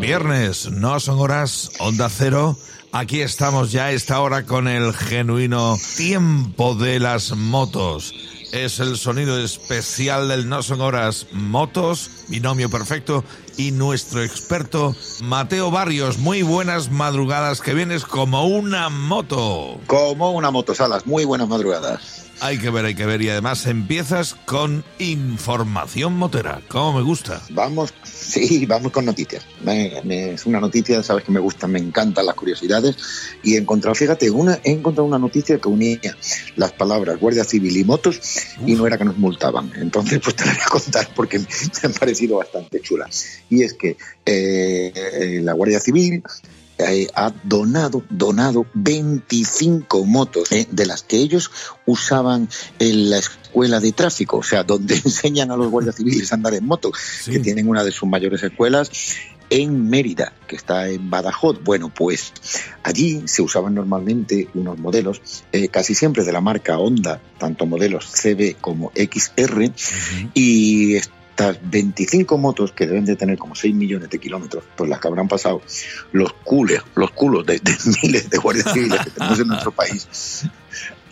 Viernes, no son horas, onda cero. Aquí estamos ya a esta hora con el genuino tiempo de las motos. Es el sonido especial del No Son Horas Motos, binomio perfecto, y nuestro experto Mateo Barrios. Muy buenas madrugadas, que vienes como una moto. Como una moto, Salas. Muy buenas madrugadas. Hay que ver, hay que ver. Y además empiezas con información motera. ¿Cómo me gusta? Vamos, sí, vamos con noticias. es una noticia, sabes que me gusta, me encantan las curiosidades. Y he encontrado, fíjate, una, he encontrado una noticia que unía las palabras Guardia Civil y motos y no era que nos multaban. Entonces, pues te la voy a contar porque me han parecido bastante chulas. Y es que eh, la Guardia Civil eh, ha donado, donado 25 motos eh, de las que ellos usaban en la escuela de tráfico, o sea, donde enseñan a los guardias civiles a andar en moto, que tienen una de sus mayores escuelas en Mérida, que está en Badajoz. Bueno, pues allí se usaban normalmente unos modelos, eh, casi siempre de la marca Honda, tanto modelos CB como XR, y 25 motos que deben de tener como 6 millones de kilómetros, pues las que habrán pasado los cules, los culos de, miles de guardias civiles que tenemos en nuestro país,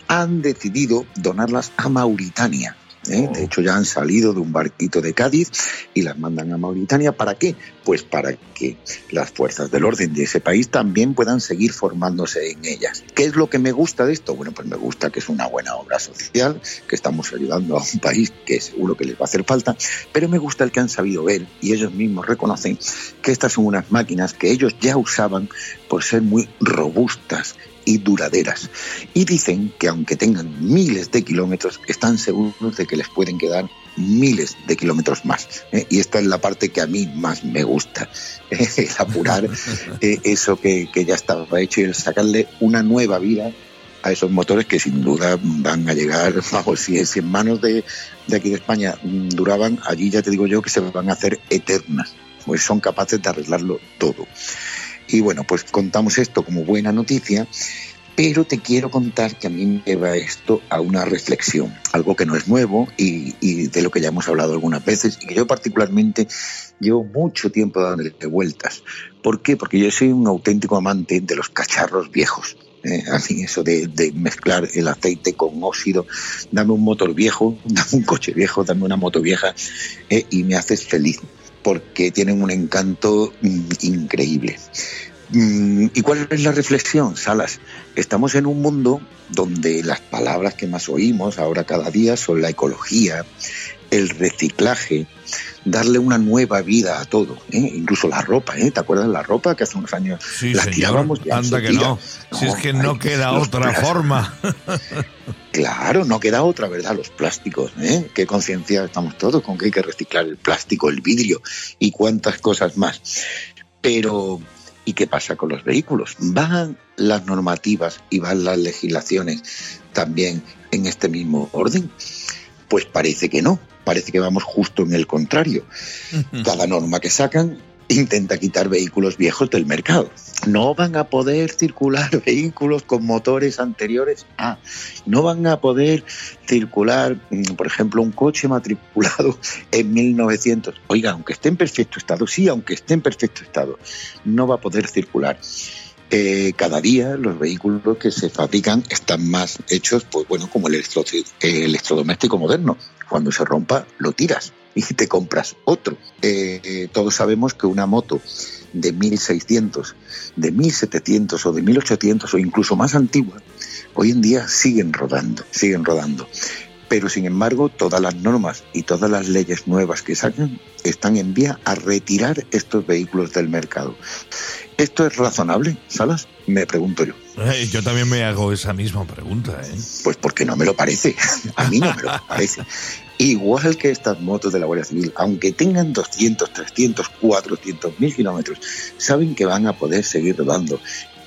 han decidido donarlas a Mauritania. ¿Eh? De hecho, ya han salido de un barquito de Cádiz y las mandan a Mauritania. ¿Para qué? Pues para que las fuerzas del orden de ese país también puedan seguir formándose en ellas. ¿Qué es lo que me gusta de esto? Bueno, pues me gusta que es una buena obra social, que estamos ayudando a un país que seguro que les va a hacer falta, pero me gusta el que han sabido ver y ellos mismos reconocen que estas son unas máquinas que ellos ya usaban por ser muy robustas y duraderas. Y dicen que aunque tengan miles de kilómetros, están seguros de que les pueden quedar miles de kilómetros más. ¿eh? Y esta es la parte que a mí más me gusta, ¿eh? el apurar eh, eso que, ya estaba hecho y el sacarle una nueva vida a esos motores que sin duda van a llegar, vamos, si, si en manos de, de aquí de España duraban, allí ya te digo yo que se van a hacer eternas, pues son capaces de arreglarlo todo. Y bueno, pues contamos esto como buena noticia, pero te quiero contar que a mí me lleva esto a una reflexión, algo que no es nuevo y, de lo que ya hemos hablado algunas veces y que yo particularmente llevo mucho tiempo dándole vueltas. ¿Por qué? Porque yo soy un auténtico amante de los cacharros viejos. ¿eh? así eso de, mezclar el aceite con óxido, dame un motor viejo, dame un coche viejo, dame una moto vieja ¿eh? y me haces feliz porque tienen un encanto mm, increíble. Mm, ¿Y cuál es la reflexión, Salas? Estamos en un mundo donde las palabras que más oímos ahora cada día son la ecología, el reciclaje, darle una nueva vida a todo, ¿eh? incluso la ropa, ¿eh? ¿te acuerdas de la ropa que hace unos años la tirábamos? Anda que no. si es que no queda otra forma. Claro, no queda otra, ¿verdad? Los plásticos, ¿eh? Qué conciencia estamos todos con que hay que reciclar el plástico, el vidrio y cuántas cosas más. Pero, ¿y qué pasa con los vehículos? ¿Van las normativas y van las legislaciones también en este mismo orden? Pues parece que no, parece que vamos justo en el contrario. Cada norma que sacan intenta quitar vehículos viejos del mercado. No van a poder circular vehículos con motores anteriores a. No van a poder circular, mm, por ejemplo, un coche matriculado en 1900. Oiga, aunque esté en perfecto estado, sí, aunque esté en perfecto estado, no va a poder circular. Eh, cada día los vehículos que se fabrican están más hechos, pues bueno, como el, electrodoméstico moderno. Cuando se rompa, lo tiras y te compras otro. Eh, eh, todos sabemos que una moto de 1600, de 1700 o de 1800 o incluso más antigua, hoy en día siguen rodando, siguen rodando. Pero sin embargo, todas las normas y todas las leyes nuevas que sacan están en vía a retirar estos vehículos del mercado. ¿Esto es razonable, Salas? Me pregunto yo. Eh, yo también me hago esa misma pregunta. ¿eh? Pues porque no me lo parece. A mí no me lo parece. Igual que estas motos de la Guardia Civil, aunque tengan 200, 300, 400 mil kilómetros, saben que van a poder seguir rodando.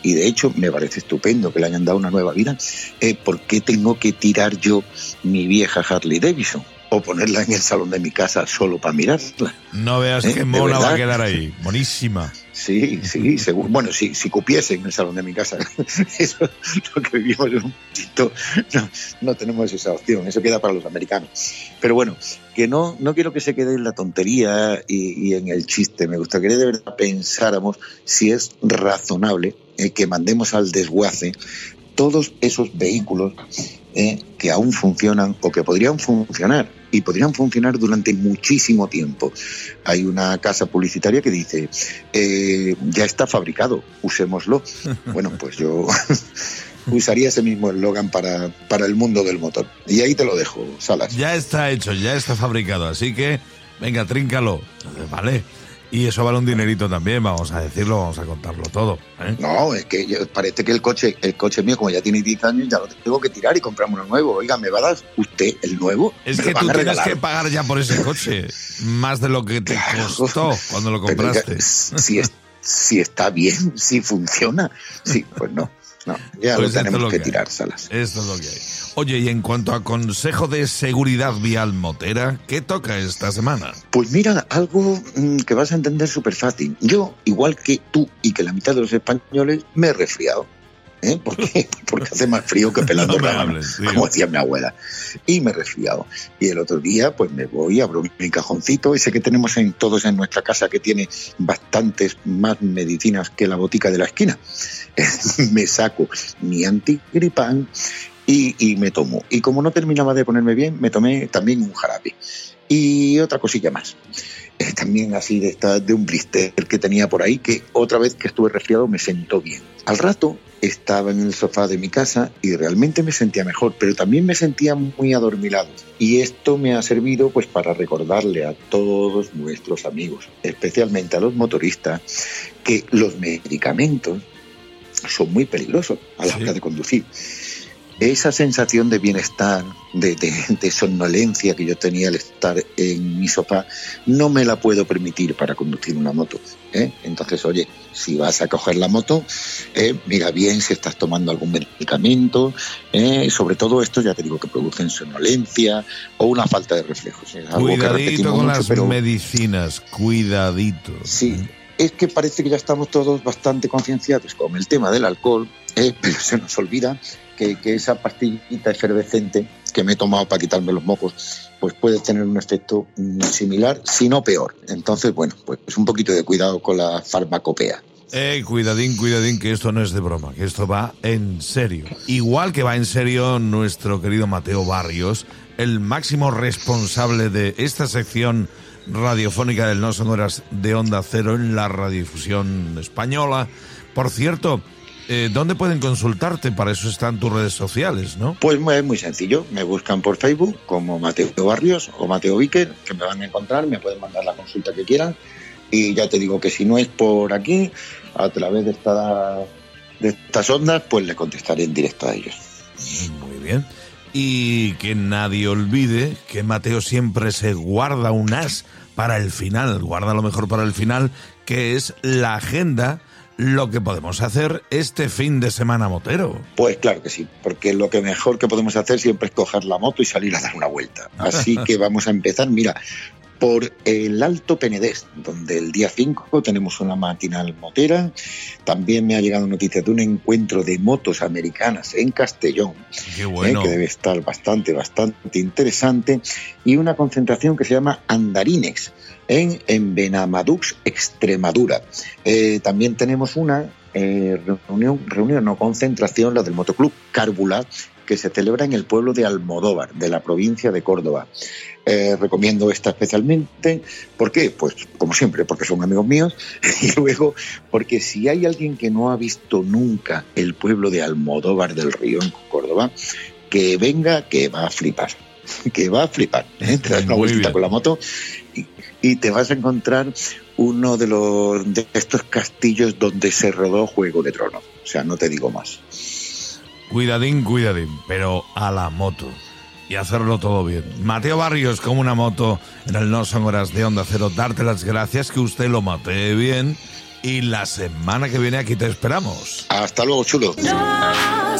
Y de hecho me parece estupendo que le hayan dado una nueva vida. Eh, ¿Por qué tengo que tirar yo mi vieja Harley Davidson? o ponerla en el salón de mi casa solo para mirarla. No veas ¿Eh? qué mona va a quedar ahí, buenísima. Sí, sí, seguro. Bueno, si, si cupiese en el salón de mi casa, eso es lo que vivimos en un poquito, no, no, tenemos esa opción, eso queda para los americanos. Pero bueno, que no, no quiero que se quede en la tontería y, y en el chiste, me gustaría que de verdad pensáramos si es razonable eh, que mandemos al desguace todos esos vehículos eh, que aún funcionan o que podrían funcionar y podrían funcionar durante muchísimo tiempo. Hay una casa publicitaria que dice, eh, ya está fabricado, usémoslo. Bueno, pues yo usaría ese mismo eslogan para, para el mundo del motor. Y ahí te lo dejo, Salas. Ya está hecho, ya está fabricado, así que venga, tríncalo. Vale. Y eso vale un dinerito también, vamos a decirlo, vamos a contarlo todo. ¿eh? No, es que yo, parece que el coche, el coche mío, como ya tiene 10 años, ya lo tengo que tirar y comprarme uno nuevo. Oiga, ¿me va a dar usted el nuevo? Es que tú tienes que pagar ya por ese coche, más de lo que te claro, costó cuando lo compraste. Si, es, si está bien, si funciona, sí, pues no. No, ya pues lo tenemos que, que tirar, Salas. Esto es lo que hay. Oye, y en cuanto a consejo de seguridad vial motera, ¿qué toca esta semana? Pues mira, algo que vas a entender súper fácil. Yo, igual que tú y que la mitad de los españoles, me he resfriado. ¿Eh? ¿Por qué? Porque hace más frío que pelando no hables, como decía mi abuela. Y me he resfriado. Y el otro día, pues me voy, abro mi cajoncito, ese que tenemos en todos en nuestra casa, que tiene bastantes más medicinas que la botica de la esquina. me saco mi antigripán y, y, me tomo. Y como no terminaba de ponerme bien, me tomé también un jarabe. Y otra cosilla más. Eh, también así de, esta, de un blister que tenía por ahí, que otra vez que estuve resfriado me sentó bien. Al rato estaba en el sofá de mi casa y realmente me sentía mejor, pero también me sentía muy adormilado. Y esto me ha servido pues para recordarle a todos nuestros amigos, especialmente a los motoristas, que los medicamentos son muy peligrosos a la hora de conducir. Esa sensación de bienestar, de, de, de, somnolencia que yo tenía al estar en mi sofá, no me la puedo permitir para conducir una moto. ¿eh? Entonces, oye, si vas a coger la moto, eh, mira bien si estás tomando algún medicamento. Eh, sobre todo esto, ya te digo, que producen somnolencia o una falta de reflejos. Es algo cuidadito con mucho, las pero... medicinas, cuidadito. Sí, es que parece que ya estamos todos bastante concienciados con el tema del alcohol, eh, pero se nos olvida que, esa pastillita efervescente que me he tomado para quitarme los mocos, pues puede tener un efecto similar, si no peor. Entonces, bueno, pues un poquito de cuidado con la farmacopea. Eh, cuidadín, cuidadín, que esto no es de broma, que esto va en serio. Igual que va en serio nuestro querido Mateo Barrios, el máximo responsable de esta sección radiofónica del No Sonoras de Onda Cero en la radiodifusión española. Por cierto, eh, ¿dónde pueden consultarte? Para eso están tus redes sociales, ¿no? Pues es muy sencillo. Me buscan por Facebook como Mateo Barrios o Mateo Víquer, que me van a encontrar, me pueden mandar la consulta que quieran. Y ya te digo que si no es por aquí, a través de, esta, de estas ondas, pues le contestaré en directo a ellos. Muy bien. Y que nadie olvide que Mateo siempre se guarda un as para el final, guarda lo mejor para el final, que es la agenda lo que podemos hacer este fin de semana motero. Pues claro que sí, porque lo que mejor que podemos hacer siempre es coger la moto y salir a dar una vuelta. Así que vamos a empezar, mira, por el Alto Penedés, donde el día 5 tenemos una matinal motera. También me ha llegado noticia de un encuentro de motos americanas en Castellón, Qué bueno. eh, que debe estar bastante, bastante interesante, y una concentración que se llama Andarines en, en Benamadux, Extremadura. Eh, también tenemos una eh, reunión, reunión, no concentración, la del Motoclub Cárbula, que se celebra en el pueblo de Almodóvar, de la provincia de Córdoba. Eh, recomiendo esta especialmente. ¿Por qué? Pues como siempre, porque son amigos míos y luego porque si hay alguien que no ha visto nunca el pueblo de Almodóvar del Río en Córdoba, que venga, que va a flipar. Que va a flipar. ¿eh? Te das una vueltita con la moto y, y, te vas a encontrar uno de, los, de estos castillos donde se rodó Juego de Tronos. O sea, no te digo más. Cuidadín, cuidadín, pero a la moto y hacerlo todo bien. Mateo Barrios como una moto en el No Son Horas de Onda Cero, darte las gracias que usted lo mate bien y la semana que viene aquí te esperamos. Hasta luego, chulo. No